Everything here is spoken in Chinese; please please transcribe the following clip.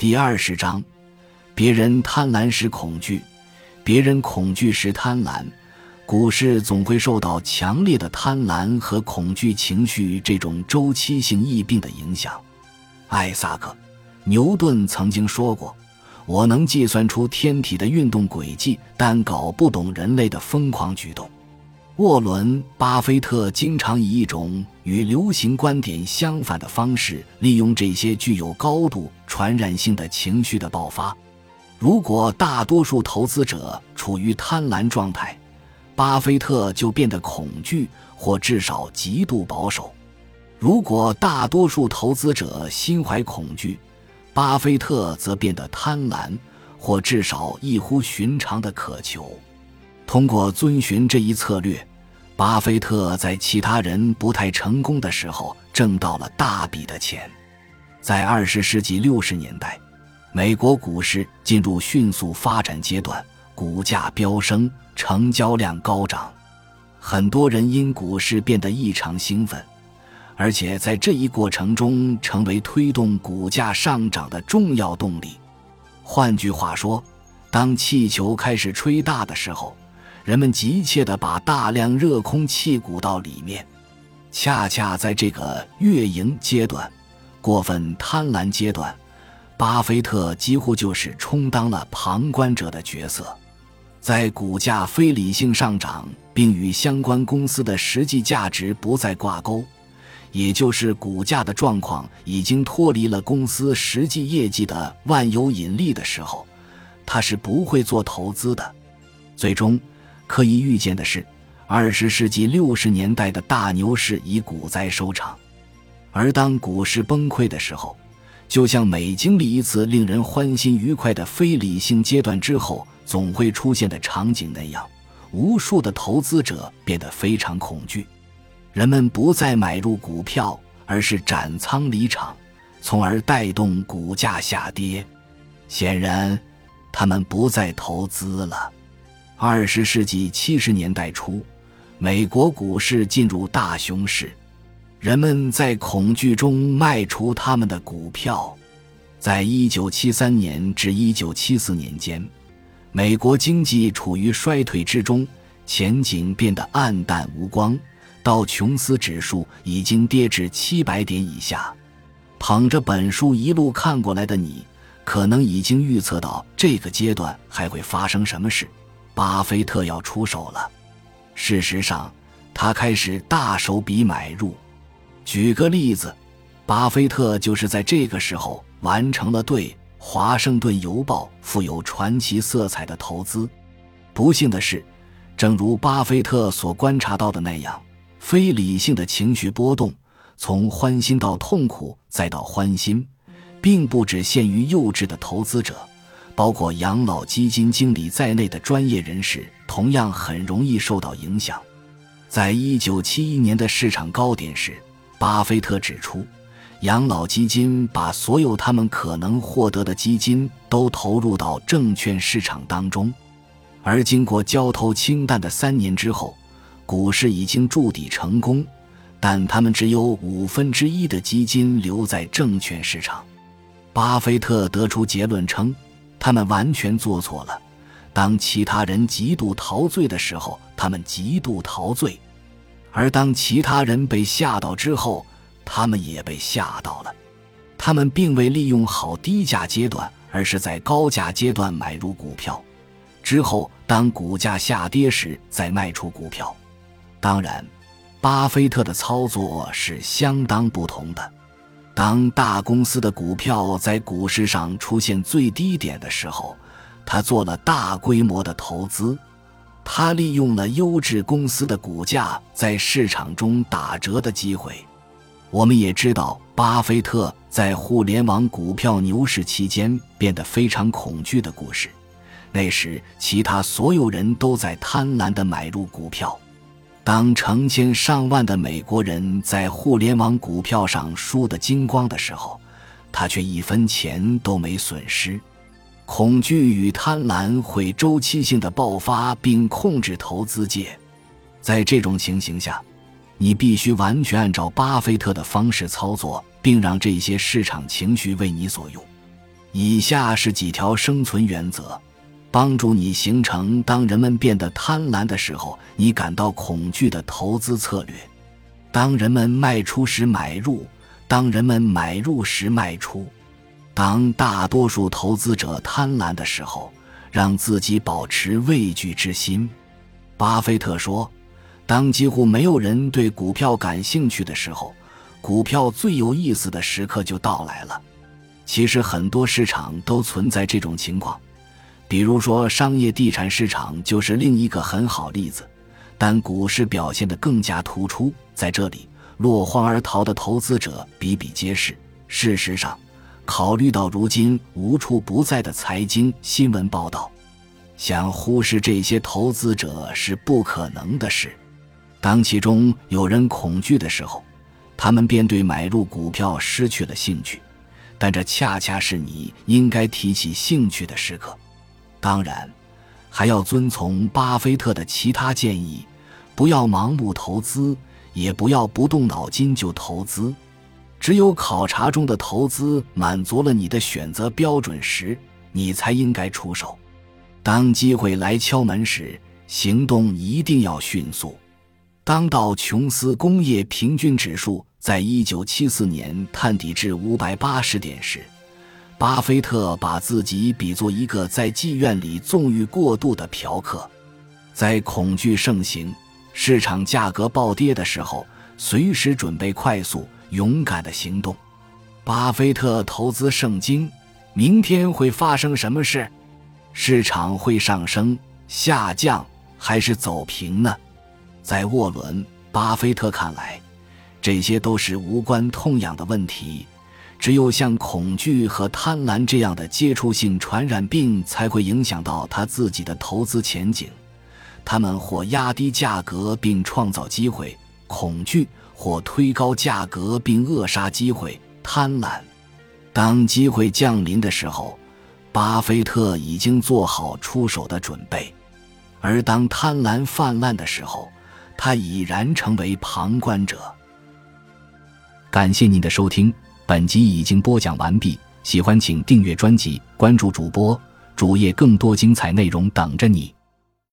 第二十章，别人贪婪时恐惧，别人恐惧时贪婪。股市总会受到强烈的贪婪和恐惧情绪这种周期性疫病的影响。艾萨克·牛顿曾经说过：“我能计算出天体的运动轨迹，但搞不懂人类的疯狂举动。”沃伦·巴菲特经常以一种与流行观点相反的方式，利用这些具有高度传染性的情绪的爆发。如果大多数投资者处于贪婪状态，巴菲特就变得恐惧，或至少极度保守。如果大多数投资者心怀恐惧，巴菲特则变得贪婪，或至少异乎寻常的渴求。通过遵循这一策略，巴菲特在其他人不太成功的时候挣到了大笔的钱。在二十世纪六十年代，美国股市进入迅速发展阶段。股价飙升，成交量高涨，很多人因股市变得异常兴奋，而且在这一过程中成为推动股价上涨的重要动力。换句话说，当气球开始吹大的时候，人们急切地把大量热空气鼓到里面。恰恰在这个月盈阶段、过分贪婪阶段，巴菲特几乎就是充当了旁观者的角色。在股价非理性上涨，并与相关公司的实际价值不再挂钩，也就是股价的状况已经脱离了公司实际业绩的万有引力的时候，他是不会做投资的。最终，可以预见的是，二十世纪六十年代的大牛市以股灾收场，而当股市崩溃的时候，就像每经历一次令人欢欣愉快的非理性阶段之后。总会出现的场景那样，无数的投资者变得非常恐惧，人们不再买入股票，而是斩仓离场，从而带动股价下跌。显然，他们不再投资了。二十世纪七十年代初，美国股市进入大熊市，人们在恐惧中卖出他们的股票。在一九七三年至一九七四年间。美国经济处于衰退之中，前景变得暗淡无光。道琼斯指数已经跌至七百点以下。捧着本书一路看过来的你，可能已经预测到这个阶段还会发生什么事。巴菲特要出手了。事实上，他开始大手笔买入。举个例子，巴菲特就是在这个时候完成了对。《华盛顿邮报》富有传奇色彩的投资。不幸的是，正如巴菲特所观察到的那样，非理性的情绪波动，从欢欣到痛苦再到欢欣，并不只限于幼稚的投资者，包括养老基金经理在内的专业人士同样很容易受到影响。在一九七一年的市场高点时，巴菲特指出。养老基金把所有他们可能获得的基金都投入到证券市场当中，而经过焦头清淡的三年之后，股市已经筑底成功，但他们只有五分之一的基金留在证券市场。巴菲特得出结论称，他们完全做错了。当其他人极度陶醉的时候，他们极度陶醉；而当其他人被吓到之后，他们也被吓到了，他们并未利用好低价阶段，而是在高价阶段买入股票，之后当股价下跌时再卖出股票。当然，巴菲特的操作是相当不同的。当大公司的股票在股市上出现最低点的时候，他做了大规模的投资，他利用了优质公司的股价在市场中打折的机会。我们也知道，巴菲特在互联网股票牛市期间变得非常恐惧的故事。那时，其他所有人都在贪婪地买入股票。当成千上万的美国人在互联网股票上输得精光的时候，他却一分钱都没损失。恐惧与贪婪会周期性的爆发并控制投资界。在这种情形下。你必须完全按照巴菲特的方式操作，并让这些市场情绪为你所用。以下是几条生存原则，帮助你形成当人们变得贪婪的时候，你感到恐惧的投资策略。当人们卖出时买入，当人们买入时卖出。当大多数投资者贪婪的时候，让自己保持畏惧之心。巴菲特说：“当几乎没有人对股票感兴趣的时候，股票最有意思的时刻就到来了。”其实很多市场都存在这种情况，比如说商业地产市场就是另一个很好例子。但股市表现得更加突出，在这里落荒而逃的投资者比比皆是。事实上，考虑到如今无处不在的财经新闻报道，想忽视这些投资者是不可能的事。当其中有人恐惧的时候，他们便对买入股票失去了兴趣。但这恰恰是你应该提起兴趣的时刻。当然，还要遵从巴菲特的其他建议。不要盲目投资，也不要不动脑筋就投资。只有考察中的投资满足了你的选择标准时，你才应该出手。当机会来敲门时，行动一定要迅速。当道琼斯工业平均指数在一九七四年探底至五百八十点时，巴菲特把自己比作一个在妓院里纵欲过度的嫖客，在恐惧盛行。市场价格暴跌的时候，随时准备快速、勇敢的行动。巴菲特投资圣经：明天会发生什么事？市场会上升、下降还是走平呢？在沃伦·巴菲特看来，这些都是无关痛痒的问题。只有像恐惧和贪婪这样的接触性传染病，才会影响到他自己的投资前景。他们或压低价格并创造机会，恐惧；或推高价格并扼杀机会，贪婪。当机会降临的时候，巴菲特已经做好出手的准备；而当贪婪泛滥的时候，他已然成为旁观者。感谢您的收听，本集已经播讲完毕。喜欢请订阅专辑，关注主播主页，更多精彩内容等着你。